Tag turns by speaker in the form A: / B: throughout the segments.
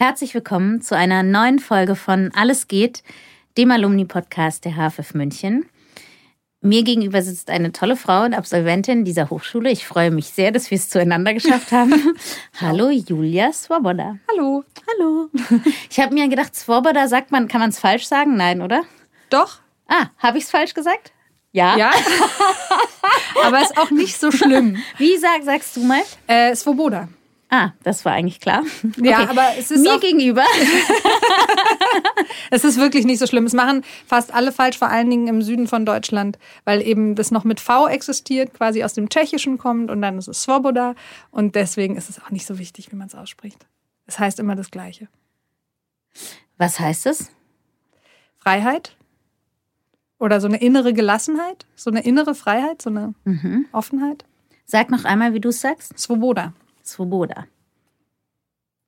A: Herzlich willkommen zu einer neuen Folge von Alles geht, dem Alumni-Podcast der HFF München. Mir gegenüber sitzt eine tolle Frau und Absolventin dieser Hochschule. Ich freue mich sehr, dass wir es zueinander geschafft haben. Hallo Julia Swoboda.
B: Hallo.
A: Hallo. Ich habe mir gedacht, Swoboda sagt man, kann man es falsch sagen? Nein, oder?
B: Doch.
A: Ah, habe ich es falsch gesagt? Ja.
B: Ja. Aber ist auch nicht so schlimm.
A: Wie sag, sagst du mal?
B: Äh, Svoboda.
A: Ah, das war eigentlich klar.
B: Ja, aber es ist
A: mir
B: auch-
A: gegenüber.
B: Es ist wirklich nicht so schlimm. Es machen fast alle falsch, vor allen Dingen im Süden von Deutschland, weil eben das noch mit V existiert, quasi aus dem Tschechischen kommt und dann ist es Svoboda. Und deswegen ist es auch nicht so wichtig, wie man es ausspricht. Es heißt immer das Gleiche.
A: Was heißt es?
B: Freiheit oder so eine innere Gelassenheit, so eine innere Freiheit, so eine Offenheit.
A: Sag noch einmal, wie du es sagst.
B: Svoboda.
A: Swoboda.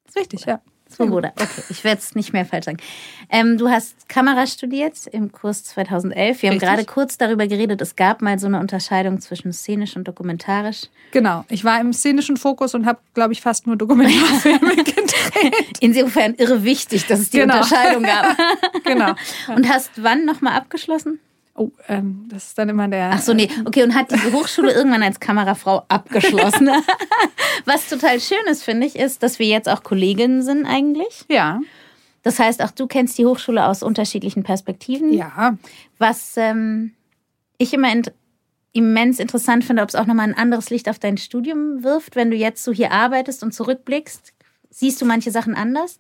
B: Ist richtig, ja.
A: Swoboda. Okay, ich werde es nicht mehr falsch sagen. Ähm, du hast Kamera studiert im Kurs 2011. Wir haben
B: Richtig.
A: gerade kurz darüber geredet. Es gab mal so eine Unterscheidung zwischen szenisch und dokumentarisch.
B: Genau. Ich war im szenischen Fokus und habe, glaube ich, fast nur Dokumentarfilme gedreht.
A: Insofern irre wichtig, dass es die
B: Genau.
A: Unterscheidung gab.
B: genau.
A: Und hast wann nochmal abgeschlossen?
B: Oh, ähm, das ist dann immer der.
A: Ach so, nee. Okay, und hat diese Hochschule irgendwann als Kamerafrau abgeschlossen. Was total schön ist, finde ich, ist, dass wir jetzt auch Kolleginnen sind eigentlich.
B: Ja.
A: Das heißt, auch du kennst die Hochschule aus unterschiedlichen Perspektiven.
B: Ja.
A: Was ähm, ich immer int immens interessant finde, ob es auch nochmal ein anderes Licht auf dein Studium wirft, wenn du jetzt so hier arbeitest und zurückblickst. Siehst du manche Sachen anders?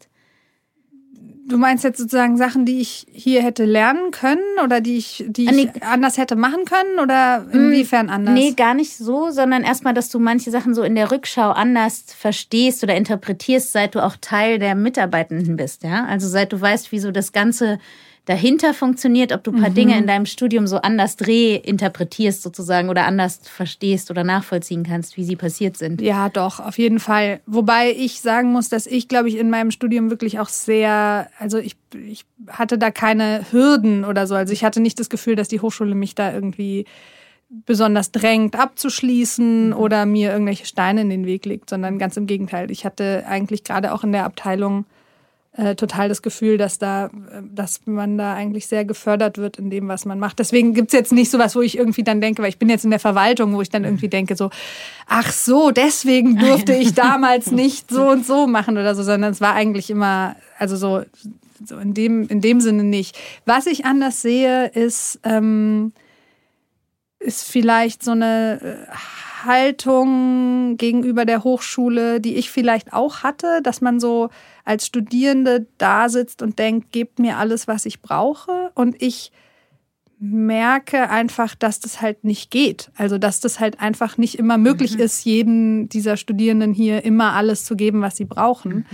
B: Du meinst jetzt sozusagen Sachen, die ich hier hätte lernen können oder die ich, die ich
A: nee.
B: anders hätte machen können oder inwiefern anders?
A: Nee, gar nicht so, sondern erstmal, dass du manche Sachen so in der Rückschau anders verstehst oder interpretierst, seit du auch Teil der Mitarbeitenden bist, ja? Also seit du weißt, wie so das Ganze dahinter funktioniert, ob du ein paar Dinge in deinem Studium so anders reinterpretierst sozusagen oder anders verstehst oder nachvollziehen kannst, wie sie passiert sind.
B: Ja, doch, auf jeden Fall. Wobei ich sagen muss, dass ich, glaube ich, in meinem Studium wirklich auch sehr, also ich, ich hatte da keine Hürden oder so. Also ich hatte nicht das Gefühl, dass die Hochschule mich da irgendwie besonders drängt abzuschließen oder mir irgendwelche Steine in den Weg legt, sondern ganz im Gegenteil. Ich hatte eigentlich gerade auch in der Abteilung äh, total das Gefühl, dass da, äh, dass man da eigentlich sehr gefördert wird in dem, was man macht. Deswegen gibt's jetzt nicht so was, wo ich irgendwie dann denke, weil ich bin jetzt in der Verwaltung, wo ich dann irgendwie denke, so, ach so, deswegen durfte ich damals nicht so und so machen oder so, sondern es war eigentlich immer, also so, so in dem, in dem Sinne nicht. Was ich anders sehe, ist, ähm, ist vielleicht so eine äh, Haltung gegenüber der Hochschule, die ich vielleicht auch hatte, dass man so als Studierende da sitzt und denkt, gebt mir alles, was ich brauche. Und ich merke einfach, dass das halt nicht geht. Also, dass das halt einfach nicht immer möglich ist, jeden dieser Studierenden hier immer alles zu geben, was sie brauchen.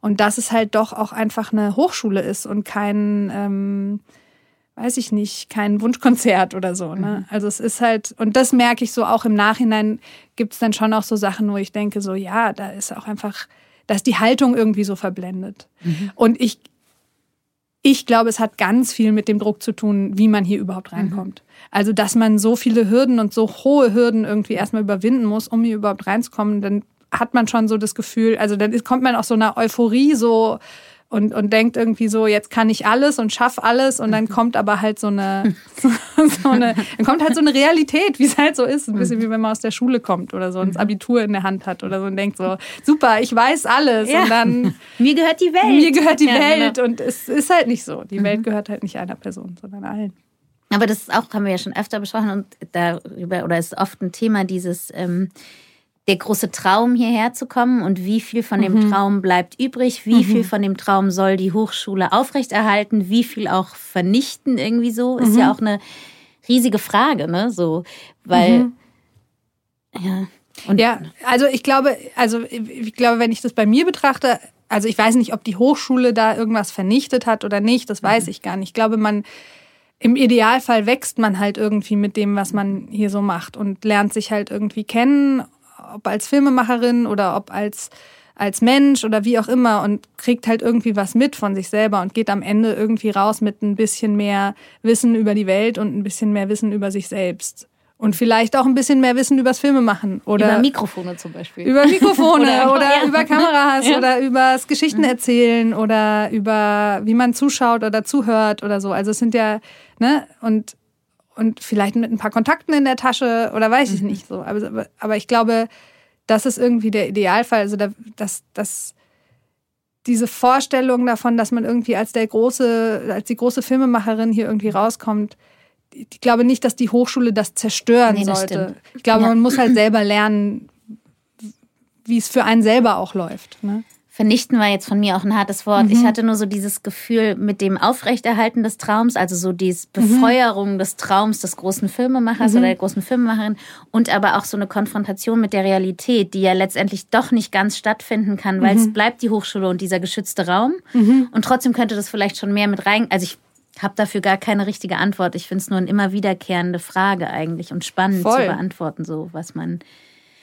B: Und dass es halt doch auch einfach eine Hochschule ist und kein, ähm, weiß ich nicht, kein Wunschkonzert oder so. Ne? Also es ist halt, und das merke ich so auch im Nachhinein, gibt es dann schon auch so Sachen, wo ich denke, so ja, da ist auch einfach, da ist die Haltung irgendwie so verblendet. Und ich, ich glaube, es hat ganz viel mit dem Druck zu tun, wie man hier überhaupt reinkommt. Also, dass man so viele Hürden und so hohe Hürden irgendwie erstmal überwinden muss, um hier überhaupt reinzukommen, dann hat man schon so das Gefühl, also dann kommt man aus so einer Euphorie so und, und denkt irgendwie so, jetzt kann ich alles und schaff alles und dann kommt aber halt so eine, so, so eine, dann kommt halt so eine Realität, wie es halt so ist. Ein bisschen wie wenn man aus der Schule kommt oder so und das Abitur in der Hand hat oder so und denkt so, super, ich weiß alles
A: Ja.
B: und dann
A: Mir gehört die Welt.
B: mir gehört die
A: Ja,
B: Welt
A: genau.
B: und es ist halt nicht so. Die Welt gehört halt nicht einer Person, sondern allen.
A: Aber das ist auch, haben wir ja schon öfter besprochen und darüber, oder ist oft ein Thema, dieses, ähm, der große Traum hierher zu kommen? Und wie viel von dem Traum bleibt übrig, wie viel von dem Traum soll die Hochschule aufrechterhalten, wie viel auch vernichten irgendwie so, ist ja auch eine riesige Frage, ne, so, weil, ja. Und
B: Ja, also ich glaube, also ich glaube, wenn ich das bei mir betrachte, also ich weiß nicht, ob die Hochschule da irgendwas vernichtet hat oder nicht, das weiß mhm. ich gar nicht. Ich glaube, man, im Idealfall wächst man halt irgendwie mit dem, was man hier so macht und lernt sich halt irgendwie kennen, ob als Filmemacherin oder ob als als Mensch oder wie auch immer und kriegt halt irgendwie was mit von sich selber und geht am Ende irgendwie raus mit ein bisschen mehr Wissen über die Welt und ein bisschen mehr Wissen über sich selbst. Und vielleicht auch ein bisschen mehr Wissen übers Filme machen. Oder
A: über Mikrofone zum Beispiel.
B: Über Mikrofone oder, oder ja. über Kameras ja. oder übers Geschichten erzählen oder über wie man zuschaut oder zuhört oder so. Also es sind ja, ne, und, und vielleicht mit ein paar Kontakten in der Tasche oder weiß ich mhm. nicht so. Aber, aber ich glaube, das ist irgendwie der Idealfall. Also, dass, dass diese Vorstellung davon, dass man irgendwie als der große, als die große Filmemacherin hier irgendwie rauskommt, ich glaube nicht, dass die Hochschule das zerstören nee, das sollte. Stimmt. Ich glaube, ja. man muss halt selber lernen, wie es für einen selber auch läuft. Ne?
A: Vernichten war jetzt von mir auch ein hartes Wort. Mhm. Ich hatte nur so dieses Gefühl mit dem Aufrechterhalten des Traums, also so die Befeuerung mhm. des Traums des großen Filmemachers mhm. oder der großen Filmemacherin und aber auch so eine Konfrontation mit der Realität, die ja letztendlich doch nicht ganz stattfinden kann, weil es mhm. bleibt die Hochschule und dieser geschützte Raum. Mhm. Und trotzdem könnte das vielleicht schon mehr mit rein. Also ich habe dafür gar keine richtige Antwort. Ich finde es nur eine immer wiederkehrende Frage eigentlich und spannend Voll. zu beantworten, so was man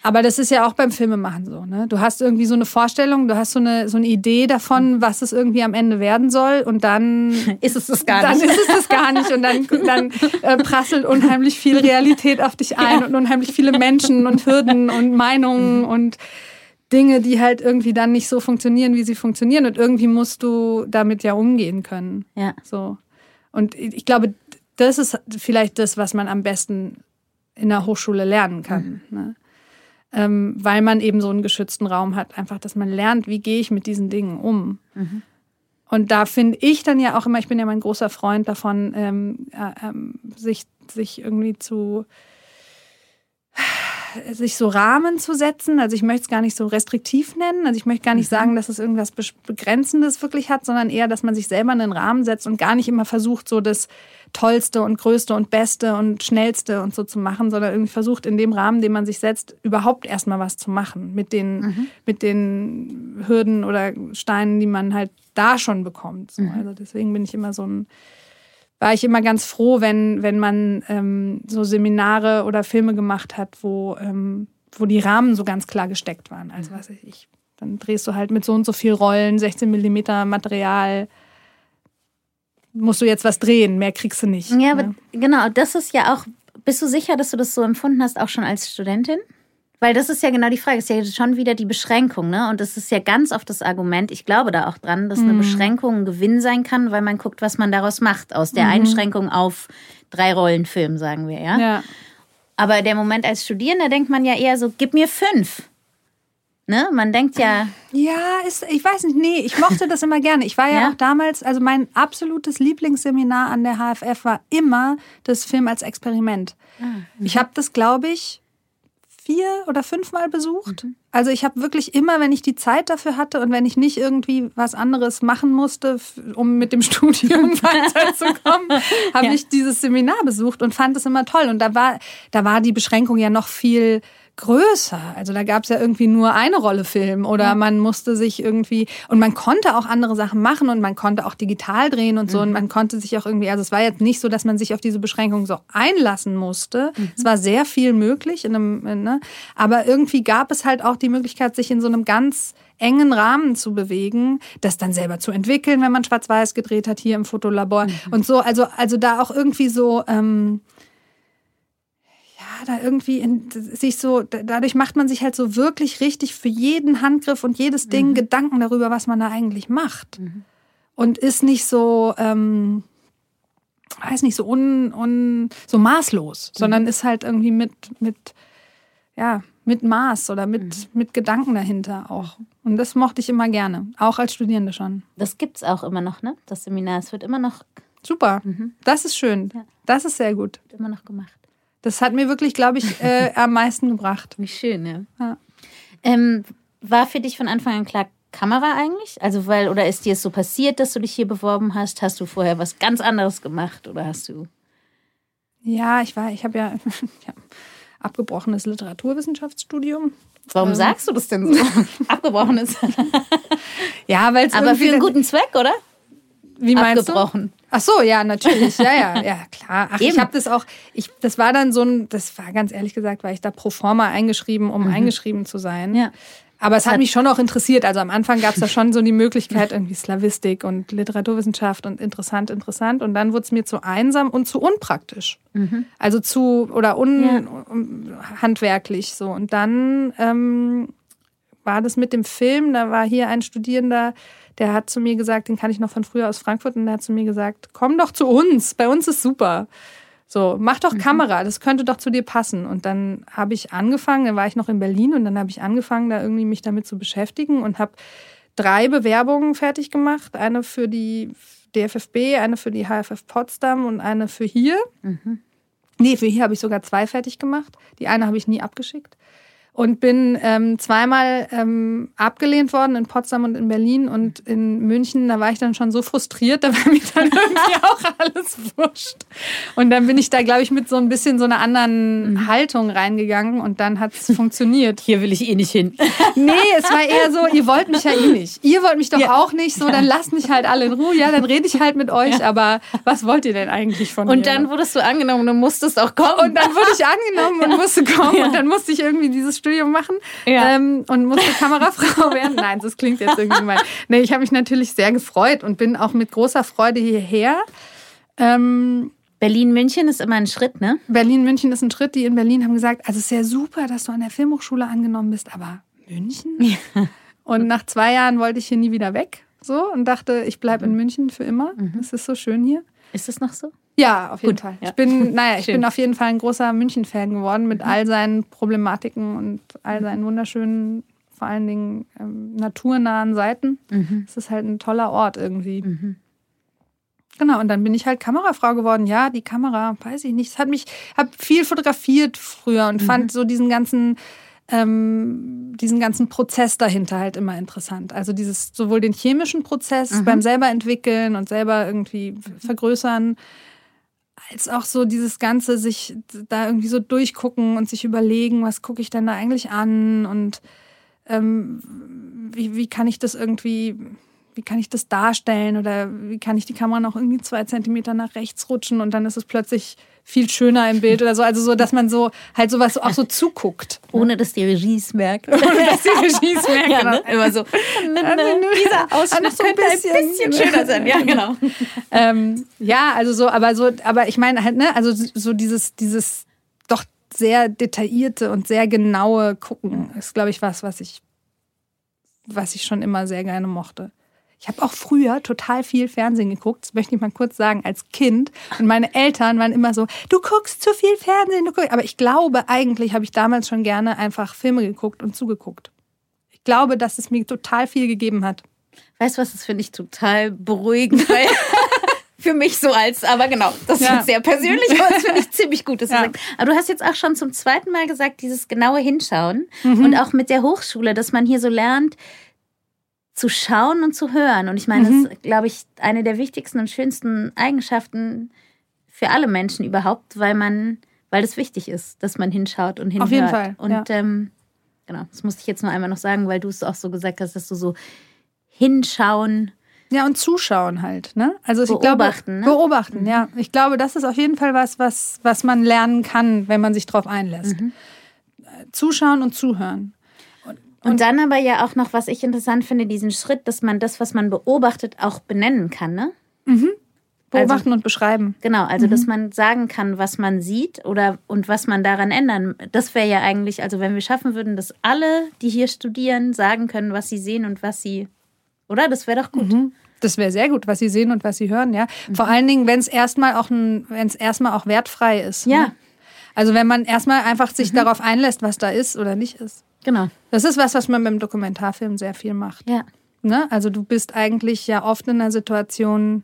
B: aber das ist ja auch beim Filmemachen so. Ne? Du hast irgendwie so eine Vorstellung, du hast so eine, so eine Idee davon, was es irgendwie am Ende werden soll und dann
A: ist es das gar
B: nicht.
A: Dann
B: ist es das gar nicht und dann, dann äh, prasselt unheimlich viel Realität auf dich ein ja. und unheimlich viele Menschen und Hürden und Meinungen mhm. und Dinge, die halt irgendwie dann nicht so funktionieren, wie sie funktionieren und irgendwie musst du damit ja umgehen können.
A: Ja.
B: So. Und ich glaube, das ist vielleicht das, was man am besten in der Hochschule lernen kann. Mhm. Ne? Ähm, weil man eben so einen geschützten Raum hat. Einfach, dass man lernt, wie gehe ich mit diesen Dingen um. Mhm. Und da finde ich dann ja auch immer, ich bin ja mein großer Freund davon, ähm, äh, ähm, sich, sich irgendwie zu sich so Rahmen zu setzen. Also ich möchte es gar nicht so restriktiv nennen. Also ich möchte gar nicht mhm. sagen, dass es irgendwas Begrenzendes wirklich hat, sondern eher, dass man sich selber einen Rahmen setzt und gar nicht immer versucht, so das Tollste und Größte und Beste und Schnellste und so zu machen, sondern irgendwie versucht, in dem Rahmen, den man sich setzt, überhaupt erstmal was zu machen mit den, mhm. mit den Hürden oder Steinen, die man halt da schon bekommt. So. Mhm. Also deswegen bin ich immer so ein war ich immer ganz froh, wenn, wenn man ähm, so Seminare oder Filme gemacht hat, wo, ähm, wo die Rahmen so ganz klar gesteckt waren. Also was weiß ich, dann drehst du halt mit so und so viel Rollen, 16 Millimeter Material, musst du jetzt was drehen, mehr kriegst du nicht.
A: Ja, aber ne? genau, das ist ja auch, bist du sicher, dass du das so empfunden hast, auch schon als Studentin? Weil das ist ja genau die Frage, ist ja schon wieder die Beschränkung, ne? Und das ist ja ganz oft das Argument, ich glaube da auch dran, dass eine mhm. Beschränkung ein Gewinn sein kann, weil man guckt, was man daraus macht. Aus der mhm. Einschränkung auf drei Rollenfilm, sagen wir, ja?
B: ja.
A: Aber der Moment als Studierender denkt man ja eher so, gib mir fünf. Ne? Man denkt ja.
B: Ja, ist, ich weiß nicht, nee, ich mochte das immer gerne. Ich war ja, ja, auch damals, also mein absolutes Lieblingsseminar an der HFF war immer das Film als Experiment. Ah, ich habe das, glaube ich, vier oder fünfmal besucht. Mhm. Also ich habe wirklich immer, wenn ich die Zeit dafür hatte und wenn ich nicht irgendwie was anderes machen musste, um mit dem Studium weiterzukommen, habe ja. ich dieses Seminar besucht und fand es immer toll. Und da war, da war die Beschränkung ja noch viel größer. Also da gab es ja irgendwie nur eine Rolle Film oder ja. man musste sich irgendwie und man konnte auch andere Sachen machen und man konnte auch digital drehen und so mhm. und man konnte sich auch irgendwie, also es war jetzt nicht so, dass man sich auf diese Beschränkung so einlassen musste. Mhm. Es war sehr viel möglich in einem, ne? aber irgendwie gab es halt auch die Möglichkeit, sich in so einem ganz engen Rahmen zu bewegen, das dann selber zu entwickeln, wenn man schwarz-weiß gedreht hat hier im Fotolabor mhm. und so. Also also da auch irgendwie so ähm, da irgendwie in, sich so, dadurch macht man sich halt so wirklich richtig für jeden Handgriff und jedes Ding mhm. Gedanken darüber, was man da eigentlich macht. Mhm. Und ist nicht so, ähm, weiß nicht, so un, un so maßlos, mhm. sondern ist halt irgendwie mit, mit, ja, mit Maß oder mit, mhm. mit Gedanken dahinter auch. Und das mochte ich immer gerne, auch als Studierende schon.
A: Das gibt es auch immer noch, ne? Das Seminar. Es wird immer noch.
B: Super. Mhm. Das ist schön. Ja. Das ist sehr gut.
A: Wird immer noch gemacht.
B: Das hat mir wirklich, glaube ich, äh, am meisten gebracht.
A: Wie schön, ja. ja. Ähm, war für dich von Anfang an klar, Kamera eigentlich? Also, weil, oder ist dir es so passiert, dass du dich hier beworben hast? Hast du vorher was ganz anderes gemacht oder hast du.
B: Ja, ich war, ich habe ja, ja abgebrochenes Literaturwissenschaftsstudium.
A: Warum ähm. sagst du das denn so? Abgebrochenes.
B: Ja, weil
A: Aber für einen guten Zweck, oder?
B: Wie meinst
A: Abgebrochen.
B: du? Ach so, ja, natürlich. Ja, ja, ja, klar. Ach, ich
A: Eben.
B: habe das auch, ich, das war dann so ein, das war ganz ehrlich gesagt, war ich da pro forma eingeschrieben, um eingeschrieben zu sein.
A: Ja.
B: Aber es hat mich schon auch interessiert. Also am Anfang gab es da schon so die Möglichkeit, irgendwie Slavistik und Literaturwissenschaft und interessant, interessant. Und dann wurde es mir zu einsam und zu unpraktisch. Also zu, oder un, un, handwerklich so. Und dann ähm, war das mit dem Film, da war hier ein Studierender, der hat zu mir gesagt, den kann ich noch von früher aus Frankfurt, und der hat zu mir gesagt, komm doch zu uns, bei uns ist super. So, mach doch Kamera, das könnte doch zu dir passen. Und dann habe ich angefangen, dann war ich noch in Berlin und dann habe ich angefangen, da irgendwie mich damit zu beschäftigen und habe drei Bewerbungen fertig gemacht. Eine für die DFFB, eine für die HFF Potsdam und eine für hier. Nee, für hier habe ich sogar zwei fertig gemacht. Die eine habe ich nie abgeschickt. Und bin ähm, zweimal ähm, abgelehnt worden in Potsdam und in Berlin und in München. Da war ich dann schon so frustriert, da war mir dann irgendwie auch alles wurscht. Und dann bin ich da, glaube ich, mit so ein bisschen so einer anderen Haltung reingegangen und dann hat es funktioniert.
A: Hier will ich eh nicht hin.
B: Nee, es war eher so, ihr wollt mich ja eh nicht. Ihr wollt mich doch
A: Ja.
B: auch nicht, so, dann lasst mich halt alle in Ruhe. Ja, dann rede ich halt mit euch, aber was wollt ihr denn eigentlich von mir?
A: Und dann wurdest du angenommen und musstest auch kommen.
B: Und dann wurde ich angenommen und musste kommen und dann musste ich irgendwie dieses Studium machen
A: Ja.
B: ähm, und musste Kamerafrau werden. Nein, das klingt jetzt irgendwie gemein. Nee, ich habe mich natürlich sehr gefreut und bin auch mit großer Freude hierher. Ähm,
A: Berlin-München ist immer ein Schritt, ne?
B: Berlin-München ist ein Schritt. Die in Berlin haben gesagt, also es ist ja super, dass du an der Filmhochschule angenommen bist, aber München? Und nach zwei Jahren wollte ich hier nie wieder weg. So und dachte, ich bleibe in München für immer. Es ist so schön hier.
A: Ist es noch so?
B: Ja, auf jeden
A: Gut,
B: Fall.
A: ja.
B: Ich bin, naja, ich
A: Schön.
B: bin auf jeden Fall ein großer München-Fan geworden mit all seinen Problematiken und all seinen wunderschönen, vor allen Dingen ähm, naturnahen Seiten. Es ist halt ein toller Ort irgendwie. Genau, und dann bin ich halt Kamerafrau geworden. Ja, die Kamera, weiß ich nicht. Es hat mich, habe viel fotografiert früher und fand so diesen ganzen, ähm, diesen ganzen Prozess dahinter halt immer interessant. Also dieses sowohl den chemischen Prozess beim selber entwickeln und selber irgendwie vergrößern, als auch so dieses ganze sich da irgendwie so durchgucken und sich überlegen, was gucke ich denn da eigentlich an und ähm, wie, wie kann ich das irgendwie, wie kann ich das darstellen oder wie kann ich die Kamera noch irgendwie zwei Zentimeter nach rechts rutschen und dann ist es plötzlich viel schöner im Bild oder so. Also so, dass man so halt sowas auch so zuguckt.
A: Ohne dass die Regie es merkt.
B: Ohne dass die Regie es merkt.
A: ja,
B: genau.
A: ne? Immer so. Dieser
B: Ah,
A: Ausschnitt
B: so ein
A: könnte ein bisschen,
B: bisschen.
A: schöner sein. Ja, genau.
B: ähm, ja, also so, aber so, aber ich meine halt, ne, also so dieses, dieses doch sehr detaillierte und sehr genaue Gucken ist, glaube ich, was, was ich, was ich schon immer sehr gerne mochte. Ich habe auch früher total viel Fernsehen geguckt, das möchte ich mal kurz sagen, als Kind. Und meine Eltern waren immer so, du guckst zu viel Fernsehen, du guckst. Aber ich glaube, eigentlich habe ich damals schon gerne einfach Filme geguckt und zugeguckt. Ich glaube, dass es mir total viel gegeben hat.
A: Weißt du was, das finde ich total beruhigend, weil für mich so als, aber genau, das ist
B: Ja.
A: jetzt sehr persönlich, aber das finde ich ziemlich gut, dass
B: Ja.
A: du sagst. Aber du hast jetzt auch schon zum zweiten Mal gesagt, dieses genaue Hinschauen
B: Mhm.
A: und auch mit der Hochschule, dass man hier so lernt, zu schauen und zu hören. Und ich meine,
B: Mhm.
A: das ist, glaube ich, eine der wichtigsten und schönsten Eigenschaften für alle Menschen überhaupt, weil man, weil das wichtig ist, dass man hinschaut und hinhört.
B: Auf jeden Fall,
A: Und
B: ja.
A: ähm, genau, das musste ich jetzt nur einmal noch sagen, weil du es auch so gesagt hast, dass du so hinschauen.
B: Ja, und zuschauen halt, ne? Also ich
A: Beobachten,
B: glaube,
A: ne?
B: beobachten, ja. Ich glaube, das ist auf jeden Fall was, was, was man lernen kann, wenn man sich drauf einlässt.
A: Mhm.
B: Zuschauen und zuhören.
A: Und, dann aber ja auch noch, was ich interessant finde, diesen Schritt, dass man das, was man beobachtet, auch benennen kann, ne?
B: Beobachten und beschreiben.
A: Genau, also
B: Mhm.
A: dass man sagen kann, was man sieht oder und was man daran ändern. Das wäre ja eigentlich, also wenn wir schaffen würden, dass alle, die hier studieren, sagen können, was sie sehen und was sie, oder? Das wäre doch gut.
B: Mhm. Das wäre sehr gut, was sie sehen und was sie hören, ja.
A: Mhm.
B: Vor allen Dingen, wenn es erstmal auch ein, wenn es erstmal auch wertfrei ist.
A: Ja. Mhm.
B: Ne? Also wenn man erstmal einfach sich darauf einlässt, was da ist oder nicht ist.
A: Genau.
B: Das ist was, was man beim Dokumentarfilm sehr viel macht.
A: Ja.
B: Ne? Also du bist eigentlich ja oft in einer Situation,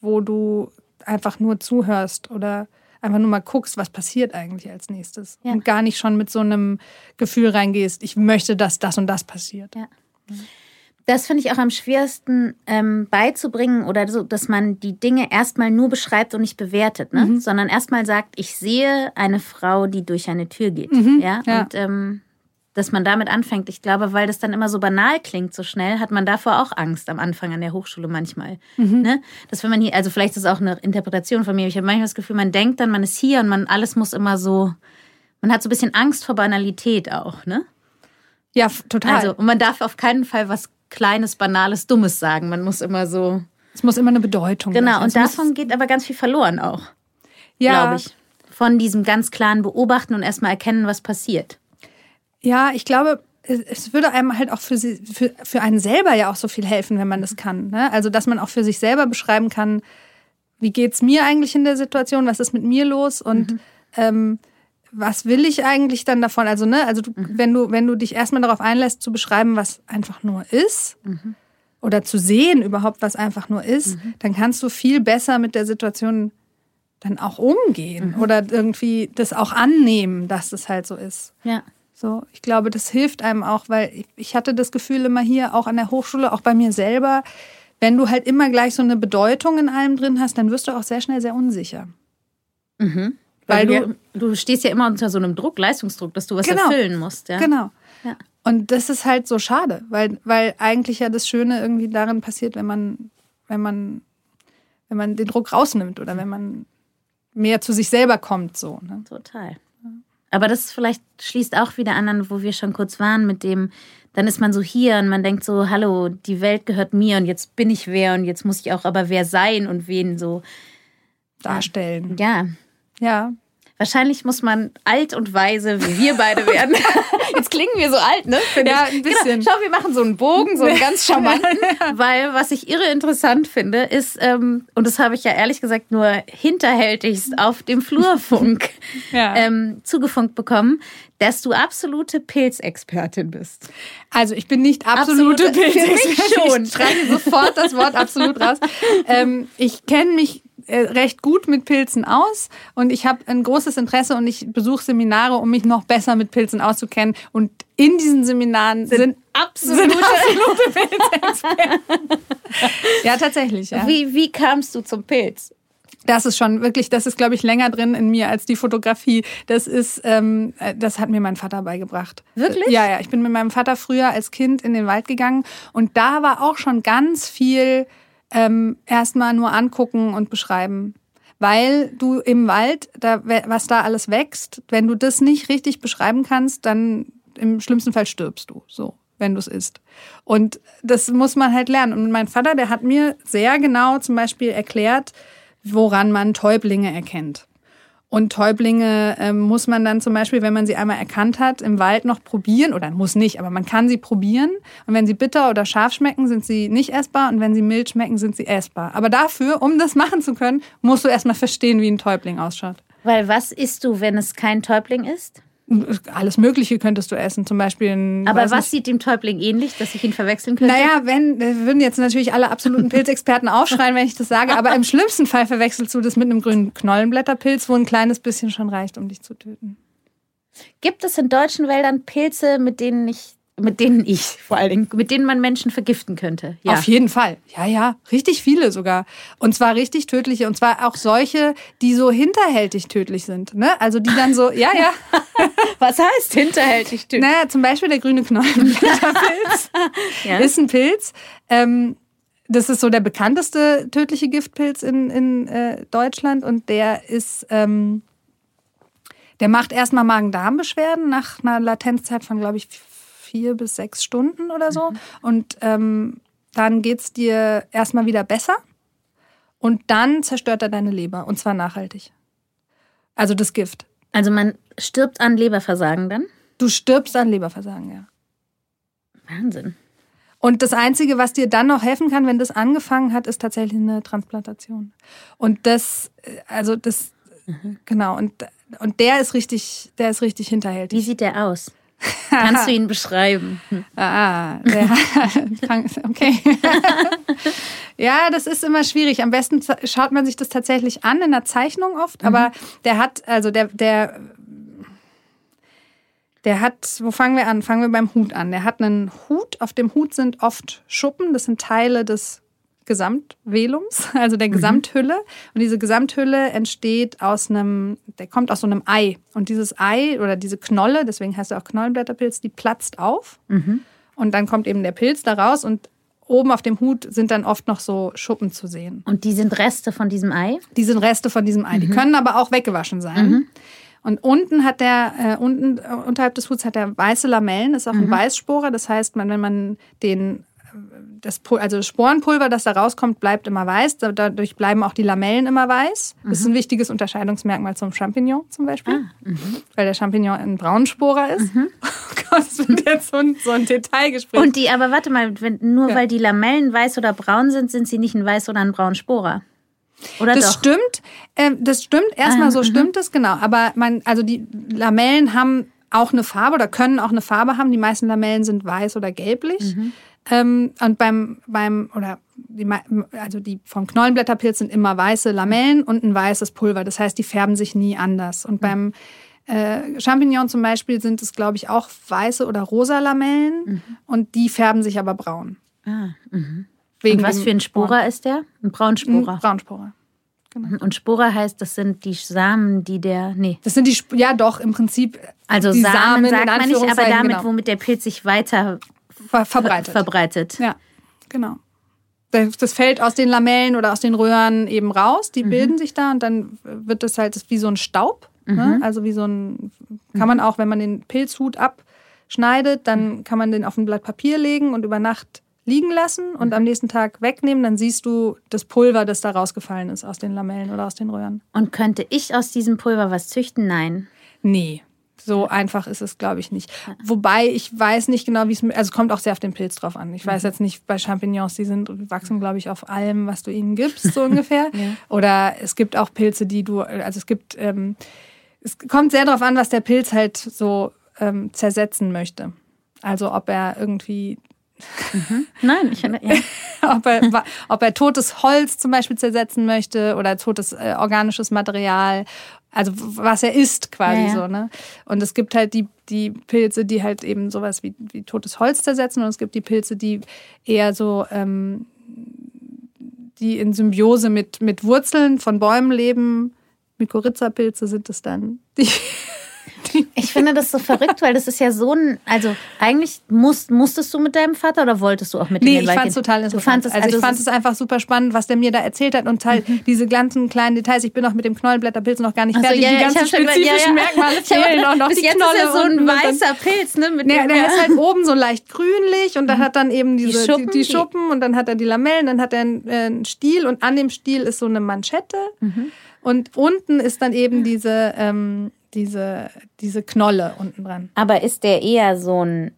B: wo du einfach nur zuhörst oder einfach nur mal guckst, was passiert eigentlich als nächstes.
A: Ja.
B: Und gar nicht schon mit so einem Gefühl reingehst, ich möchte, dass das und das passiert.
A: Ja. Das finde ich auch am schwersten ähm, beizubringen oder so, dass man die Dinge erstmal nur beschreibt und nicht bewertet, ne?
B: Mhm.
A: sondern erstmal sagt, ich sehe eine Frau, die durch eine Tür geht. ja?
B: ja.
A: Und ähm, dass man damit anfängt. Ich glaube, weil das dann immer so banal klingt, so schnell, hat man davor auch Angst am Anfang an der Hochschule manchmal. Mhm. Ne? Dass wenn man hier, also vielleicht ist es auch eine Interpretation von mir, ich habe manchmal das Gefühl, man denkt dann, man ist hier und man alles muss immer so, man hat so ein bisschen Angst vor Banalität auch, ne?
B: Ja, total.
A: Also, und man darf auf keinen Fall was Kleines, Banales, Dummes sagen. Man muss immer so.
B: Es muss immer eine Bedeutung
A: Genau, sein. und davon geht aber ganz viel verloren auch. Ja. Glaube ich. Von diesem ganz klaren Beobachten und erstmal erkennen, was passiert.
B: Ja, ich glaube, es würde einem halt auch für, sie, für, für einen selber ja auch so viel helfen, wenn man das kann. Ne? Also, dass man auch für sich selber beschreiben kann, wie geht's mir eigentlich in der Situation, was ist mit mir los und mhm. ähm, was will ich eigentlich dann davon? Also, ne, also du, mhm. wenn du, wenn du dich erstmal darauf einlässt, zu beschreiben, was einfach nur ist, mhm. oder zu sehen überhaupt, was einfach nur ist, mhm. dann kannst du viel besser mit der Situation dann auch umgehen mhm. oder irgendwie das auch annehmen, dass es halt so ist.
A: Ja.
B: So, ich glaube, das hilft einem auch, weil ich, ich hatte das Gefühl immer hier, auch an der Hochschule, auch bei mir selber, wenn du halt immer gleich so eine Bedeutung in allem drin hast, dann wirst du auch sehr schnell sehr unsicher.
A: Mhm. Weil, Weil du, du stehst ja immer unter so einem Druck, Leistungsdruck, dass du was genau, erfüllen musst. Ja?
B: Genau. Ja. Und das ist halt so schade, weil, weil eigentlich ja das Schöne irgendwie darin passiert, wenn man, wenn man, wenn man den Druck rausnimmt oder wenn man mehr zu sich selber kommt. So, ne?
A: Total. Aber das vielleicht schließt auch wieder an, wo wir schon kurz waren, mit dem, dann ist man so hier und man denkt so, hallo, die Welt gehört mir und jetzt bin ich wer und jetzt muss ich auch aber wer sein und wen so
B: darstellen.
A: Ja.
B: Ja.
A: Wahrscheinlich muss man alt und weise, wie wir beide werden. Jetzt klingen wir so alt, ne?
B: Find ja, ein bisschen.
A: Genau. Schau, wir machen so einen Bogen, so einen ganz charmanten. weil was ich irre interessant finde, ist, ähm, und das habe ich ja ehrlich gesagt nur hinterhältigst auf dem Flurfunk ja. ähm, zugefunkt bekommen, dass du absolute Pilzexpertin bist.
B: Also ich bin nicht absolute, absolute Pilzexpertin.
A: schon.
B: Ich streiche sofort das Wort absolut raus. Ähm, ich kenne mich recht gut mit Pilzen aus und ich habe ein großes Interesse und ich besuche Seminare, um mich noch besser mit Pilzen auszukennen. Und in diesen Seminaren sind, sind absolute, sind absolute Pilzexperten. ja, tatsächlich. Ja.
A: Wie, wie kamst du zum Pilz?
B: Das ist schon wirklich, das ist, glaube ich, länger drin in mir als die Fotografie. Das ist, ähm, äh, das hat mir mein Vater beigebracht.
A: Wirklich?
B: Ja, ja. Ich bin mit meinem Vater früher als Kind in den Wald gegangen und da war auch schon ganz viel ähm, erstmal nur angucken und beschreiben. Weil du im Wald, da, was da alles wächst, wenn du das nicht richtig beschreiben kannst, dann im schlimmsten Fall stirbst du, so, wenn du es isst. Und das muss man halt lernen. Und mein Vater, der hat mir sehr genau zum Beispiel erklärt, woran man Täublinge erkennt. Und Täublinge äh, muss man dann zum Beispiel, wenn man sie einmal erkannt hat, im Wald noch probieren. Oder muss nicht, aber man kann sie probieren. Und wenn sie bitter oder scharf schmecken, sind sie nicht essbar. Und wenn sie mild schmecken, sind sie essbar. Aber dafür, um das machen zu können, musst du erstmal verstehen, wie ein Täubling ausschaut.
A: Weil was isst du, wenn es kein Täubling ist?
B: Alles Mögliche könntest du essen, zum Beispiel. Ein,
A: Aber was nicht, sieht dem Täubling ähnlich, dass ich ihn verwechseln könnte?
B: Naja, wenn, würden jetzt natürlich alle absoluten Pilzexperten aufschreien, wenn ich das sage. Aber im schlimmsten Fall verwechselst du das mit einem grünen Knollenblätterpilz, wo ein kleines bisschen schon reicht, um dich zu töten.
A: Gibt es in deutschen Wäldern Pilze, mit denen ich mit denen ich vor allen Dingen, mit denen man Menschen vergiften könnte.
B: Ja. Auf jeden Fall. Ja, ja. Richtig viele sogar. Und zwar richtig tödliche. Und zwar auch solche, die so hinterhältig tödlich sind. Ne? Also die dann so, ja, ja.
A: Was heißt hinterhältig tödlich?
B: Naja, zum Beispiel der grüne Knollenblätterpilz ja. ist ein Pilz. Ähm, das ist so der bekannteste tödliche Giftpilz in, in äh, Deutschland und der ist, ähm, der macht erstmal Magen-Darm-Beschwerden nach einer Latenzzeit von, glaube ich, vier bis sechs Stunden oder so. Mhm. Und ähm, dann geht es dir erstmal wieder besser. Und dann zerstört er deine Leber. Und zwar nachhaltig. Also das Gift.
A: Also man stirbt an Leberversagen dann?
B: Du stirbst an Leberversagen, ja.
A: Wahnsinn.
B: Und das Einzige, was dir dann noch helfen kann, wenn das angefangen hat, ist tatsächlich eine Transplantation. Und das, äh, also das, mhm. genau, und, und der ist richtig, der ist richtig hinterhältig.
A: Wie sieht der aus? Kannst du ihn beschreiben?
B: Ah, der, okay. ja, das ist immer schwierig. Am besten schaut man sich das tatsächlich an in der Zeichnung oft, aber mhm. der hat, also der, der, der hat, wo fangen wir an? Fangen wir beim Hut an. Der hat einen Hut, auf dem Hut sind oft Schuppen, das sind Teile des Gesamtvelums, also der Gesamthülle. Und diese Gesamthülle entsteht aus einem, der kommt aus so einem Ei. Und dieses Ei oder diese Knolle, deswegen heißt er auch Knollenblätterpilz, die platzt auf. Und dann kommt eben der Pilz da raus und oben auf dem Hut sind dann oft noch so Schuppen zu sehen.
A: Und die sind Reste von diesem Ei?
B: Die sind Reste von diesem Ei. Die können aber auch weggewaschen sein. Und unten hat der, äh, unten, äh, unterhalb des Huts hat er weiße Lamellen, ist auch ein Weißsporer. Das heißt, man, wenn man den, das, also Sporenpulver, das da rauskommt, bleibt immer weiß. Da- Dadurch bleiben auch die Lamellen immer weiß. Das ist ein wichtiges Unterscheidungsmerkmal zum Champignon zum Beispiel. Weil der Champignon ein Braunsporer ist. Oh Gott, das wird jetzt so ein, so ein Detailgespräch.
A: Und die, aber warte mal, wenn, nur weil die Lamellen weiß oder braun sind, sind sie nicht ein weiß oder ein braun Sporer. Oder
B: Das
A: doch?
B: stimmt, ähm, das stimmt. Erstmal
A: Ah,
B: so stimmt es, genau. Aber man, also die Lamellen haben auch eine Farbe oder können auch eine Farbe haben. Die meisten Lamellen sind weiß oder gelblich.
A: Mhm.
B: Ähm, und beim, beim, oder die, also die vom Knollenblätterpilz sind immer weiße Lamellen und ein weißes Pulver. Das heißt, die färben sich nie anders.
A: Mhm.
B: Und beim äh, Champignon zum Beispiel sind es, glaube ich, auch weiße oder rosa Lamellen
A: Mhm.
B: und die färben sich aber braun.
A: Ah, mhm.
B: Wegen
A: Und was für ein Sporer ist der? Ein Braunsporer.
B: Braunsporer.
A: Und Sporer heißt, das sind die Samen, die der. Nee.
B: Das sind die, ja doch, im Prinzip.
A: Also Samen,
B: in
A: sagt man nicht, aber damit,
B: genau,
A: womit der Pilz sich weiter
B: ver verbreitet.
A: verbreitet.
B: ja, genau. Das fällt aus den Lamellen oder aus den Röhren eben raus, die bilden sich da und dann wird das halt wie so ein Staub. Ne? Also wie so ein, kann man auch, wenn man den Pilzhut abschneidet, dann kann man den auf ein Blatt Papier legen und über Nacht liegen lassen und am nächsten Tag wegnehmen, dann siehst du das Pulver, das da rausgefallen ist aus den Lamellen oder aus den Röhren.
A: Und könnte ich aus diesem Pulver was züchten? Nein.
B: Nee, so einfach ist es, glaube ich, nicht. Wobei ich weiß nicht genau, wie es, mit- also es kommt auch sehr auf den Pilz drauf an. Ich weiß jetzt nicht bei Champignons, die sind, wachsen, glaube ich, auf allem, was du ihnen gibst, so ungefähr. Oder es gibt auch Pilze, die du, also es gibt, ähm, es kommt sehr darauf an, was der Pilz halt so ähm, zersetzen möchte. Also ob er irgendwie
A: Nein, ich. Ja.
B: ob er, ob er totes Holz zum Beispiel zersetzen möchte oder totes äh, organisches Material. Also was er isst quasi
A: Ja, ja.
B: so, ne? Und es gibt halt die, die Pilze, die halt eben sowas wie, wie totes Holz zersetzen und es gibt die Pilze, die eher so, ähm, die in Symbiose mit, mit Wurzeln von Bäumen leben. Mykorrhiza-Pilze sind es dann. Die,
A: Ich finde das so verrückt, weil das ist ja so ein. Also eigentlich musst, musstest du mit deinem Vater oder wolltest du auch mit ihm
B: Nee, ich
A: Wald
B: fand es total interessant.
A: fandest,
B: also, ich
A: es
B: fand es einfach super spannend, was der mir da erzählt hat und halt diese ganzen kleinen Details. Ich bin auch mit dem Knollenblätterpilz noch gar nicht
A: Ach so,
B: fertig.
A: ja,
B: die
A: ja, ich
B: ganzen
A: schon gedacht,
B: spezifischen
A: ja.
B: Merkmale
A: Ich
B: fehlen auch noch.
A: Bis
B: die
A: jetzt
B: Knolle
A: ist ja so ein weißer Pilz, ne? Mit
B: Nee, der ist halt oben so leicht grünlich und dann hat dann eben diese, die,
A: Schuppen,
B: die,
A: die-
B: Schuppen und dann hat er die Lamellen, dann hat er einen, äh, einen Stiel und an dem Stiel ist so eine Manschette
A: Mhm.
B: und unten ist dann eben diese, ähm, diese, diese Knolle unten dran.
A: Aber ist der eher so ein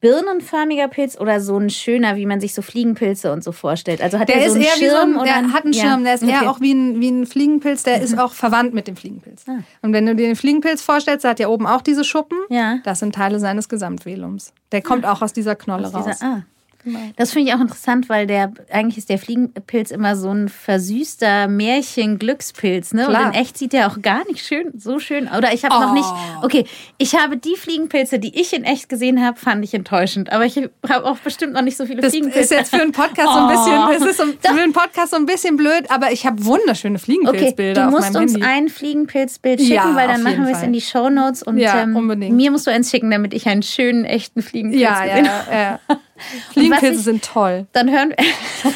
A: birnenförmiger Pilz oder so ein schöner, wie man sich so Fliegenpilze und so vorstellt? Also hat
B: Der
A: der,
B: ist
A: so einen
B: eher
A: Schirm
B: wie so ein,
A: oder
B: der hat einen
A: Ja,
B: Schirm, der ist
A: okay.
B: eher auch wie ein, wie ein Fliegenpilz, der ist auch verwandt mit dem Fliegenpilz. Und wenn du dir den Fliegenpilz vorstellst, der hat ja oben auch diese Schuppen.
A: Ja.
B: Das sind Teile seines Gesamtvelums. Der kommt auch aus dieser Knolle
A: Aus dieser-
B: raus.
A: ah.
B: Genau.
A: Das finde ich auch interessant, weil der eigentlich ist der Fliegenpilz immer so ein versüßter Märchen-Glückspilz, ne?
B: Klar.
A: Und in echt sieht der auch gar nicht schön, so schön. Oder ich habe noch
B: Oh.
A: nicht. Okay, ich habe die Fliegenpilze, die ich in echt gesehen habe, fand ich enttäuschend. Aber ich habe auch bestimmt noch nicht so viele
B: Das
A: Fliegenpilze.
B: ist jetzt für einen Podcast so ein bisschen,
A: Oh.
B: es ist so, für einen Podcast so ein bisschen blöd, aber ich habe wunderschöne
A: Okay,
B: Fliegenpilzbilder
A: du
B: auf
A: musst uns
B: Handy.
A: ein Fliegenpilzbild schicken,
B: Ja,
A: weil dann machen wir es in die Shownotes und
B: Ja,
A: ähm,
B: unbedingt.
A: mir musst du eins schicken, damit ich einen schönen, echten Fliegenpilz
B: ja,
A: gesehen
B: ja, ja. Fliegenpilze
A: ich-
B: sind toll.
A: Dann hören wir.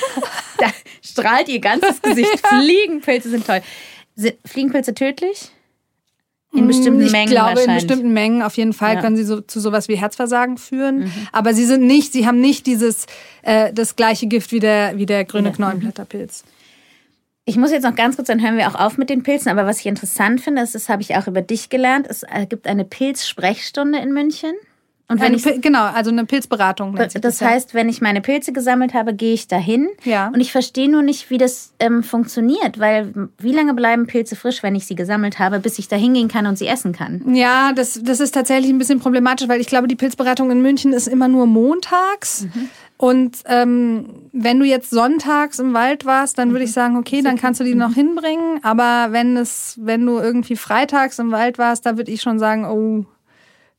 A: da strahlt ihr ganzes Gesicht. Fliegenpilze sind toll. Sind Fliegenpilze tödlich? In bestimmten
B: ich
A: Mengen
B: glaube, in bestimmten Mengen auf jeden Fall
A: Ja.
B: können sie so, zu sowas wie Herzversagen führen.
A: Mhm.
B: Aber sie sind nicht, sie haben nicht dieses äh, das gleiche Gift wie der, wie der grüne
A: Ja.
B: Knollenblätterpilz.
A: Ich muss jetzt noch ganz kurz, dann hören wir auch auf mit den Pilzen. Aber was ich interessant finde, ist, das habe ich auch über dich gelernt, es äh, gibt eine Pilzsprechstunde in München. Und wenn ich
B: genau, also eine Pilzberatung.
A: Das
B: ja.
A: heißt, wenn ich meine Pilze gesammelt habe, gehe ich dahin.
B: Ja.
A: Und ich verstehe nur nicht, wie das ähm, funktioniert, weil wie lange bleiben Pilze frisch, wenn ich sie gesammelt habe, bis ich da hingehen kann und sie essen kann?
B: Ja, das, das ist tatsächlich ein bisschen problematisch, weil ich glaube, die Pilzberatung in München ist immer nur montags. Und ähm, wenn du jetzt sonntags im Wald warst, dann würde ich sagen, okay, dann kannst du die noch hinbringen. Aber wenn es, wenn du irgendwie freitags im Wald warst, da würde ich schon sagen, oh,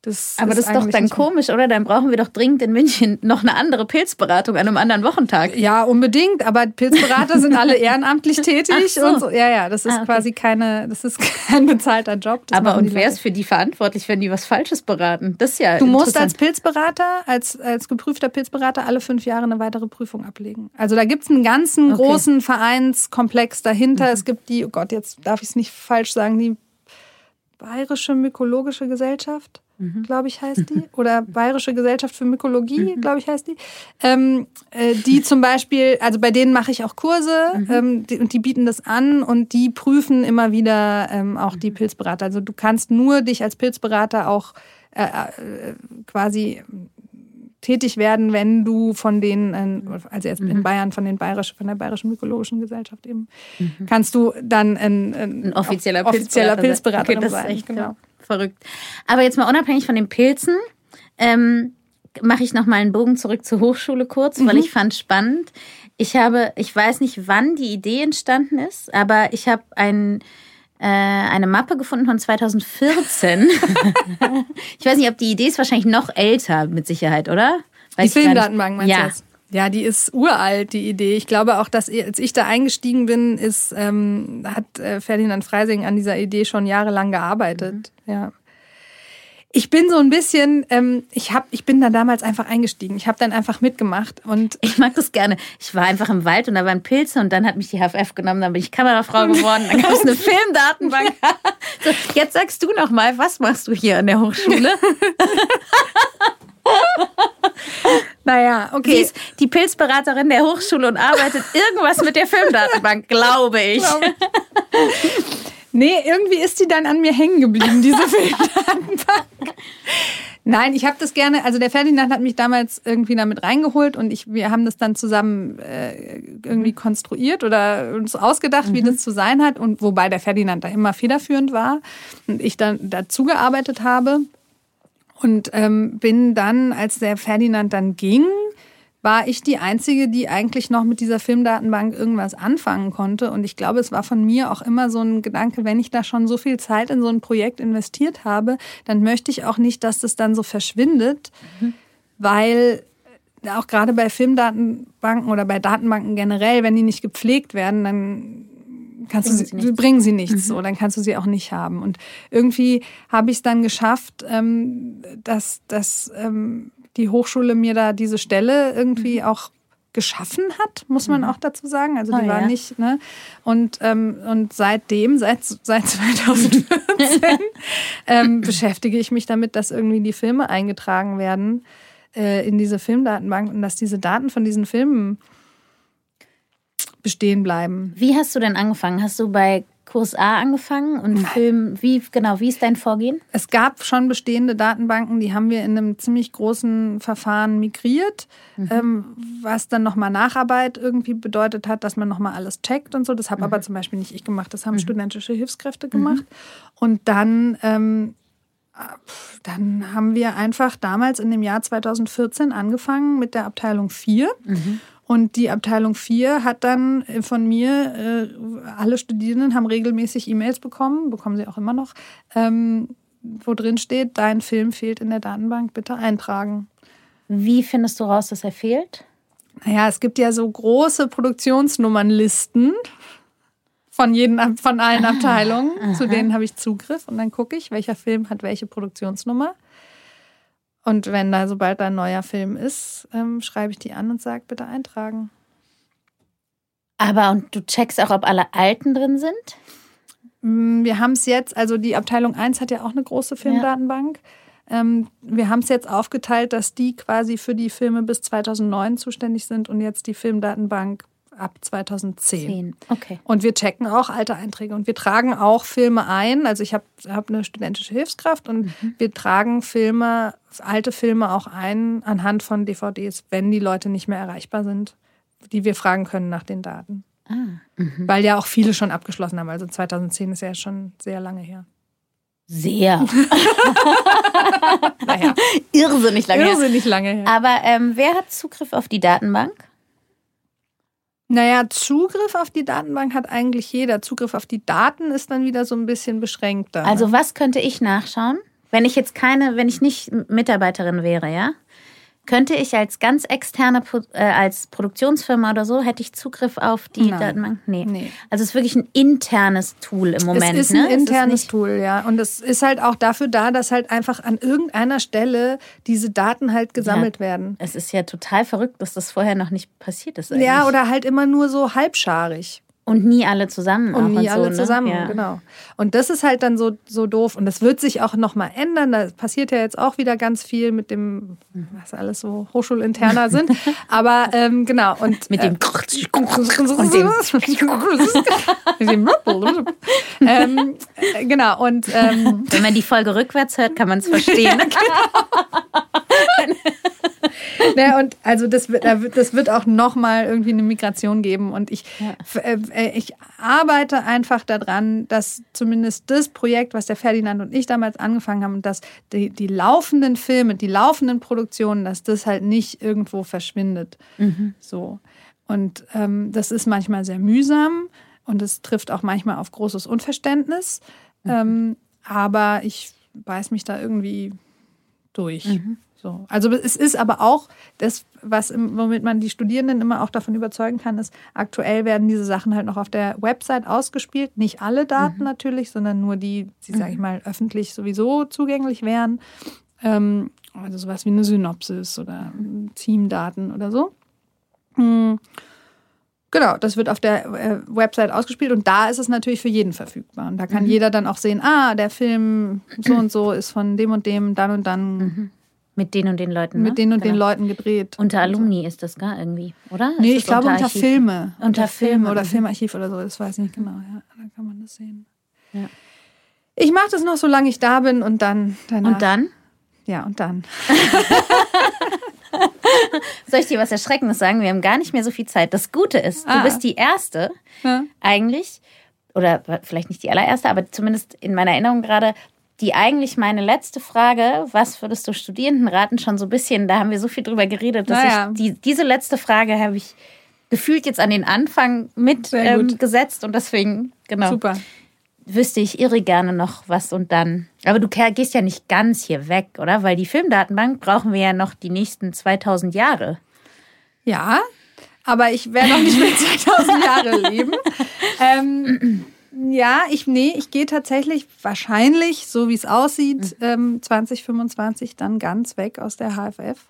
B: Das
A: Aber das ist doch dann komisch, oder? Dann brauchen wir doch dringend in München noch eine andere Pilzberatung an einem anderen Wochentag.
B: Ja, unbedingt, aber Pilzberater sind alle ehrenamtlich tätig
A: so.
B: und so. Ja, ja, das ist
A: Ah, okay.
B: quasi keine, das ist kein bezahlter Job. Das
A: Aber und wer ist für die verantwortlich, wenn die was Falsches beraten? Das ist ja
B: Du musst als. Pilzberater, als, als geprüfter Pilzberater alle fünf Jahre eine weitere Prüfung ablegen. Also da gibt es einen ganzen
A: Okay.
B: großen Vereinskomplex dahinter. Es gibt die, oh Gott, jetzt darf ich es nicht falsch sagen, die Bayerische Mykologische Gesellschaft, glaube ich, heißt die. Oder Bayerische Gesellschaft für Mykologie, glaube ich, heißt die. Ähm, äh, die zum Beispiel, also bei denen mache ich auch Kurse ähm, die, und die bieten das an und die prüfen immer wieder ähm, auch die Pilzberater. Also du kannst nur dich als Pilzberater auch äh, äh, quasi tätig werden, wenn du von den, äh, also jetzt in Bayern von den bayerisch, von der Bayerischen Mykologischen Gesellschaft eben, kannst du dann ein,
A: ein offizieller,
B: offizieller
A: Pilzberater,
B: Pilzberater
A: sein. Okay, das ist echt
B: genau.
A: ja, verrückt. Aber jetzt mal unabhängig von den Pilzen, ähm, mache ich noch mal einen Bogen zurück zur Hochschule kurz, weil ich fand spannend. Ich habe, ich weiß nicht, wann die Idee entstanden ist, aber ich habe ein äh, eine Mappe gefunden von 2014. ich weiß nicht, ob die Idee ist wahrscheinlich noch älter, mit Sicherheit, oder?
B: Die
A: Weiß nicht.
B: Filmdatenbank meinst
A: ja.
B: du jetzt? Ja, die ist uralt, die Idee. Ich glaube auch, dass als ich da eingestiegen bin, ist, ähm, hat äh, Ferdinand Freising an dieser Idee schon jahrelang gearbeitet. Ja. Ich bin so ein bisschen, ähm, ich hab, ich bin da damals einfach eingestiegen. Ich habe dann einfach mitgemacht und
A: Ich mag das gerne. Ich war einfach im Wald und da waren Pilze und dann hat mich die HFF genommen, dann bin ich Kamerafrau geworden, dann gab es eine Filmdatenbank. so, jetzt sagst du noch mal, was machst du hier an der Hochschule?
B: naja,
A: Sie
B: okay.
A: ist die Pilzberaterin der Hochschule und arbeitet irgendwas mit der Filmdatenbank, glaube ich.
B: Nee, irgendwie ist die dann an mir hängen geblieben, diese Filmdatenbank. Nein, ich habe das gerne, also der Ferdinand hat mich damals irgendwie damit reingeholt und ich, wir haben das dann zusammen äh, irgendwie konstruiert oder uns ausgedacht, wie das zu sein hat. Und wobei der Ferdinand da immer federführend war und ich dann dazu gearbeitet habe. Und ähm, bin dann, als der Ferdinand dann ging, war ich die Einzige, die eigentlich noch mit dieser Filmdatenbank irgendwas anfangen konnte. Und ich glaube, es war von mir auch immer so ein Gedanke, wenn ich da schon so viel Zeit in so ein Projekt investiert habe, dann möchte ich auch nicht, dass das dann so verschwindet, weil auch gerade bei Filmdatenbanken oder bei Datenbanken generell, wenn die nicht gepflegt werden, dann kannst
A: Bringen
B: du
A: sie
B: sie,
A: nichts. Mhm.
B: bringen sie nichts, so dann kannst du sie auch nicht haben. Und irgendwie habe ich es dann geschafft, ähm, dass, dass ähm, die Hochschule mir da diese Stelle irgendwie auch geschaffen hat, muss man auch dazu sagen. Also die
A: Mhm. Oh,
B: war
A: ja.
B: nicht, ne? Und, ähm, und seitdem, seit, seit 2014, ähm, beschäftige ich mich damit, dass irgendwie die Filme eingetragen werden äh, in diese Filmdatenbank und dass diese Daten von diesen Filmen bestehen bleiben.
A: Wie hast du denn angefangen? Hast du bei Kurs A angefangen und Film, wie genau, wie ist dein Vorgehen?
B: Es gab schon bestehende Datenbanken, die haben wir in einem ziemlich großen Verfahren migriert, ähm, was dann nochmal Nacharbeit irgendwie bedeutet hat, dass man nochmal alles checkt und so. Das habe aber zum Beispiel nicht ich gemacht, das haben studentische Hilfskräfte gemacht. Und dann, ähm, pf, dann haben wir einfach damals in dem Jahr 2014 angefangen mit der Abteilung 4. Und die Abteilung 4 hat dann äh, von mir, äh, alle Studierenden haben regelmäßig E-Mails bekommen, bekommen sie auch immer noch, ähm, wo drin steht, dein Film fehlt in der Datenbank, bitte eintragen.
A: Wie findest du raus, dass er fehlt?
B: Naja, es gibt ja so große Produktionsnummernlisten von, jeden, von allen Abteilungen, zu denen habe ich Zugriff und dann gucke ich, welcher Film hat welche Produktionsnummer. Und wenn da, sobald da ein neuer Film ist, ähm, schreibe ich die an und sage, bitte eintragen.
A: Aber und du checkst auch, ob alle alten drin sind?
B: Mm, Wir haben es jetzt, also die Abteilung 1 hat ja auch eine große Filmdatenbank. Ähm, wir haben es jetzt aufgeteilt, dass die quasi für die Filme bis 2009 zuständig sind und jetzt die Filmdatenbank ab 2010.
A: Zehn. Okay.
B: Und wir checken auch alte Einträge und wir tragen auch Filme ein. Also ich habe hab eine studentische Hilfskraft und wir tragen Filme, alte Filme auch ein anhand von DVDs, wenn die Leute nicht mehr erreichbar sind, die wir fragen können nach den Daten. Weil ja auch viele schon abgeschlossen haben. Also 2010 ist ja schon sehr lange her.
A: Sehr.
B: Naja,
A: Irrsinnig lange. her.
B: irrsinnig lange her.
A: Aber ähm, wer hat Zugriff auf die Datenbank?
B: Naja, Zugriff auf die Datenbank hat eigentlich jeder. Zugriff auf die Daten ist dann wieder so ein bisschen beschränkter.
A: Also was könnte ich nachschauen, Wenn ich jetzt keine, wenn ich nicht Mitarbeiterin wäre, ja, könnte ich als ganz externe, äh, als Produktionsfirma oder so, hätte ich Zugriff auf die
B: Nein.
A: Datenbank? Nee.
B: Nee.
A: Also es ist wirklich ein internes Tool im Moment.
B: es ist
A: ne?
B: ein internes
A: nicht-
B: Tool, ja. Und es ist halt auch dafür da, dass halt einfach an irgendeiner Stelle diese Daten halt gesammelt werden.
A: Es ist ja total verrückt, dass das vorher noch nicht passiert ist. Eigentlich.
B: Ja, oder halt immer nur so halbscharig.
A: Und nie alle zusammen.
B: Und nie
A: so,
B: alle
A: ne?
B: zusammen,
A: ja.
B: genau. Und das ist halt dann so, so doof. Und das wird sich auch nochmal ändern. Da passiert ja jetzt auch wieder ganz viel mit dem, was alles so hochschulinterner sind. Aber ähm, genau. Und,
A: Mit dem
B: äh,
A: und dem
B: mit dem ähm, äh, genau. Und ähm,
A: Wenn man die Folge rückwärts hört, kann man es verstehen.
B: Ne, und also das das wird auch nochmal irgendwie eine Migration geben. Und ich, f- äh, äh, ich arbeite einfach daran, dass zumindest das Projekt, was der Ferdinand und ich damals angefangen haben, dass die, die laufenden Filme, die laufenden Produktionen, dass das halt nicht irgendwo verschwindet. So. Und ähm, das ist manchmal sehr mühsam und es trifft auch manchmal auf großes Unverständnis. Ähm, aber ich beiß mich da irgendwie durch. So. Also es ist aber auch das, was im, womit man die Studierenden immer auch davon überzeugen kann, ist, aktuell werden diese Sachen halt noch auf der Website ausgespielt. Nicht alle Daten natürlich, sondern nur die, die, sage ich mal, öffentlich sowieso zugänglich wären. Ähm, also sowas wie eine Synopsis oder Teamdaten oder so. Hm. Genau, das wird auf der äh, Website ausgespielt und da ist es natürlich für jeden verfügbar. Und da kann jeder dann auch sehen, ah, der Film so und so ist von dem und dem, dann und dann
A: Mit den und den Leuten. Ne?
B: mit den und den
A: Genau.
B: Leuten gedreht.
A: Unter Alumni ist das gar irgendwie, oder?
B: Nee,
A: Ist
B: ich glaube unter
A: Archiv?
B: Filme.
A: Unter Filme,
B: oder
A: mhm.
B: Filmarchiv oder so, das weiß ich nicht genau. Ja, da kann man das sehen.
A: Ja.
B: Ich mache das noch, solange ich da bin und dann danach.
A: Und dann?
B: Ja, und dann.
A: Soll ich dir was Erschreckendes sagen? Wir haben gar nicht mehr so viel Zeit. Das Gute ist, du
B: Ah.
A: bist die Erste
B: Ja.
A: eigentlich, oder vielleicht nicht die allererste, aber zumindest in meiner Erinnerung gerade, die eigentlich meine letzte Frage, was würdest du Studierenden raten, schon so ein bisschen, da haben wir so viel drüber geredet, dass
B: Naja.
A: ich die, diese letzte Frage habe ich gefühlt jetzt an den Anfang mit
B: Sehr
A: ähm, gesetzt und deswegen, genau,
B: Super.
A: wüsste ich irre gerne noch was und dann. Aber du gehst ja nicht ganz hier weg, oder? Weil die Filmdatenbank brauchen wir ja noch die nächsten 2000 Jahre.
B: Ja, aber ich werde noch nicht mehr 2000 Jahre leben. Ähm, ja, ich, nee, ich gehe tatsächlich wahrscheinlich, so wie es aussieht, ähm, 2025 dann ganz weg aus der HFF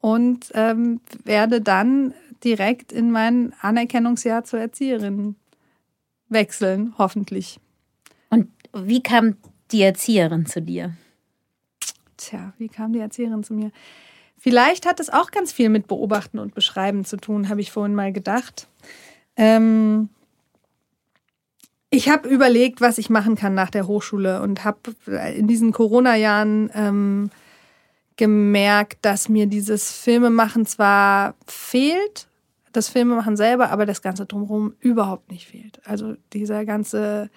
B: und ähm, werde dann direkt in mein Anerkennungsjahr zur Erzieherin wechseln, hoffentlich.
A: Und wie kam die Erzieherin zu dir?
B: Tja, wie kam die Erzieherin zu mir? Vielleicht hat es auch ganz viel mit Beobachten und Beschreiben zu tun, habe ich vorhin mal gedacht. Ähm, ich habe überlegt, was ich machen kann nach der Hochschule und habe in diesen Corona-Jahren ähm, gemerkt, dass mir dieses Filmemachen zwar fehlt, das Filmemachen selber, aber das Ganze drumherum überhaupt nicht fehlt. Also dieser ganze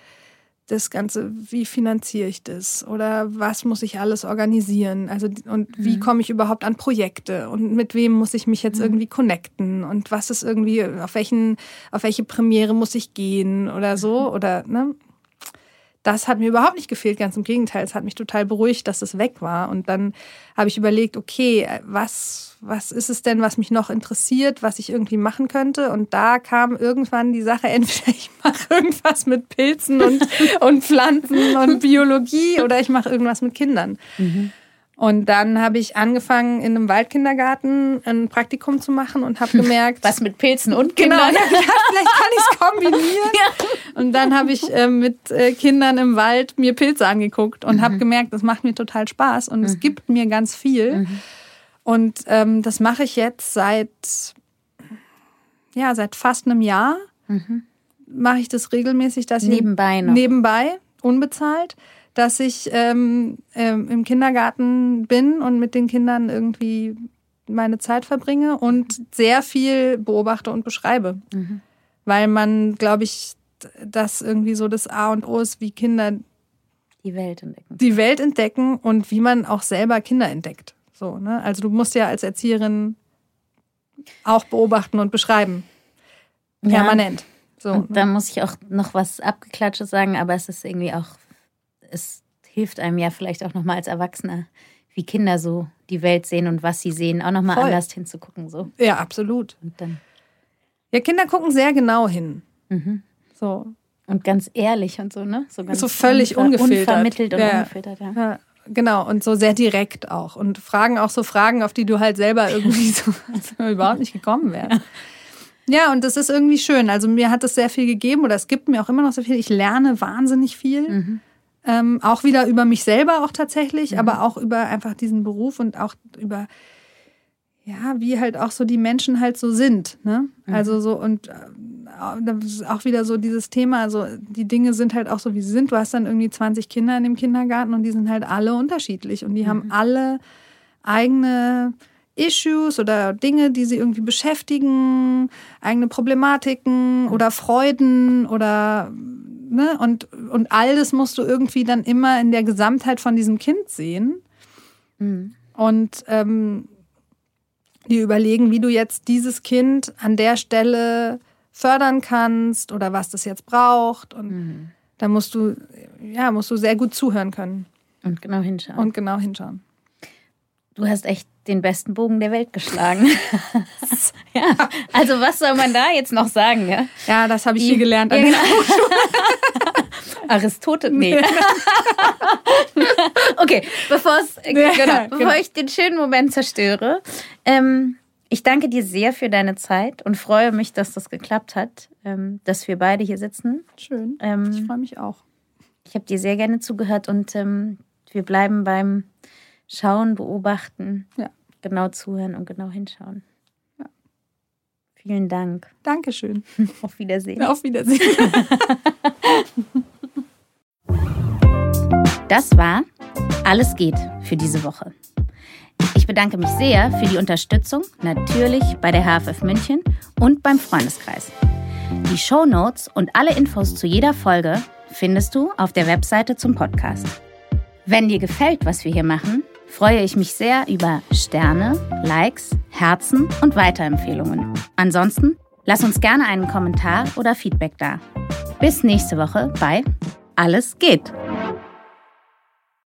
B: das Ganze, wie finanziere ich das? Oder was muss ich alles organisieren? Also und wie komme ich überhaupt an Projekte? Und mit wem muss ich mich jetzt irgendwie connecten? Und was ist irgendwie auf welchen auf welche Premiere muss ich gehen oder so? Oder ne? Das hat mir überhaupt nicht gefehlt, ganz im Gegenteil. Es hat mich total beruhigt, dass es weg war. Und dann habe ich überlegt, okay, was, was ist es denn, was mich noch interessiert, was ich irgendwie machen könnte? Und da kam irgendwann die Sache, entweder ich mache irgendwas mit Pilzen und, und Pflanzen und Biologie oder ich mache irgendwas mit Kindern. Und dann habe ich angefangen, in einem Waldkindergarten ein Praktikum zu machen und habe gemerkt,
A: Was mit Pilzen und
B: Genau,
A: Kindern?
B: ich hab gedacht, vielleicht kann ich es kombinieren. Und dann habe ich äh, mit äh, Kindern im Wald mir Pilze angeguckt und habe gemerkt, das macht mir total Spaß und es gibt mir ganz viel. Und ähm, das mache ich jetzt seit ja seit fast einem Jahr. Mache ich das regelmäßig, dass ich
A: Nebenbei noch.
B: nebenbei unbezahlt, dass ich ähm, ähm, im Kindergarten bin und mit den Kindern irgendwie meine Zeit verbringe und sehr viel beobachte und beschreibe. Weil man, glaube ich, das irgendwie so das A und O ist, wie Kinder
A: Die Welt entdecken.
B: die Welt entdecken und wie man auch selber Kinder entdeckt. So, ne? Also du musst ja als Erzieherin auch beobachten und beschreiben.
A: Ja.
B: Permanent. So,
A: Und
B: ne?
A: da muss ich auch noch was Abgeklatschtes sagen, aber es ist irgendwie auch, es hilft einem ja vielleicht auch nochmal als Erwachsener, wie Kinder so die Welt sehen und was sie sehen, auch nochmal anders hinzugucken. So.
B: Ja, absolut. Und dann ja, Kinder gucken sehr genau hin. Mhm. So.
A: Und ganz ehrlich und so, ne?
B: So, so völlig ungefiltert.
A: Unvermittelt und ja. ungefiltert, ja. ja.
B: Genau, und so sehr direkt auch. Und fragen auch so Fragen, auf die du halt selber irgendwie so überhaupt nicht gekommen wärst. Ja, und das ist irgendwie schön. Also mir hat es sehr viel gegeben oder es gibt mir auch immer noch sehr viel. Ich lerne wahnsinnig viel. Mhm. Ähm, auch wieder über mich selber auch tatsächlich, mhm. aber auch über einfach diesen Beruf und auch über ja, wie halt auch so die Menschen halt so sind. Ne? Mhm. Also so und äh, auch wieder so dieses Thema, also die Dinge sind halt auch so, wie sie sind. Du hast dann irgendwie 20 Kinder in dem Kindergarten und die sind halt alle unterschiedlich und die mhm. haben alle eigene Issues oder Dinge, die sie irgendwie beschäftigen, eigene Problematiken oder Freuden oder ne und und all das musst du irgendwie dann immer in der Gesamtheit von diesem Kind sehen. Mhm. Und ähm, dir überlegen, wie du jetzt dieses Kind an der Stelle fördern kannst oder was das jetzt braucht. Und mhm. da musst du, ja, musst du sehr gut zuhören können.
A: Und genau hinschauen.
B: Und genau hinschauen.
A: Du hast echt den besten Bogen der Welt geschlagen. ja, also was soll man da jetzt noch sagen? Ja,
B: ja das habe ich hier gelernt an ja, genau.
A: Aristoteles, nee. okay, bevor genau, bevor genau. ich den schönen Moment zerstöre, ähm, ich danke dir sehr für deine Zeit und freue mich, dass das geklappt hat, ähm, dass wir beide hier sitzen.
B: Schön. Ähm, ich freue mich auch.
A: Ich habe dir sehr gerne zugehört und ähm, wir bleiben beim Schauen, Beobachten, ja. genau zuhören und genau hinschauen. Vielen Dank.
B: Dankeschön.
A: Auf Wiedersehen.
B: Auf Wiedersehen.
A: Das war Alles geht für diese Woche. Ich bedanke mich sehr für die Unterstützung, natürlich bei der HFF München und beim Freundeskreis. Die Show Notes und alle Infos zu jeder Folge findest du auf der Webseite zum Podcast. Wenn dir gefällt, was wir hier machen, freue ich mich sehr über Sterne, Likes, Herzen und Weiterempfehlungen. Ansonsten lass uns gerne einen Kommentar oder Feedback da. Bis nächste Woche bei Alles geht.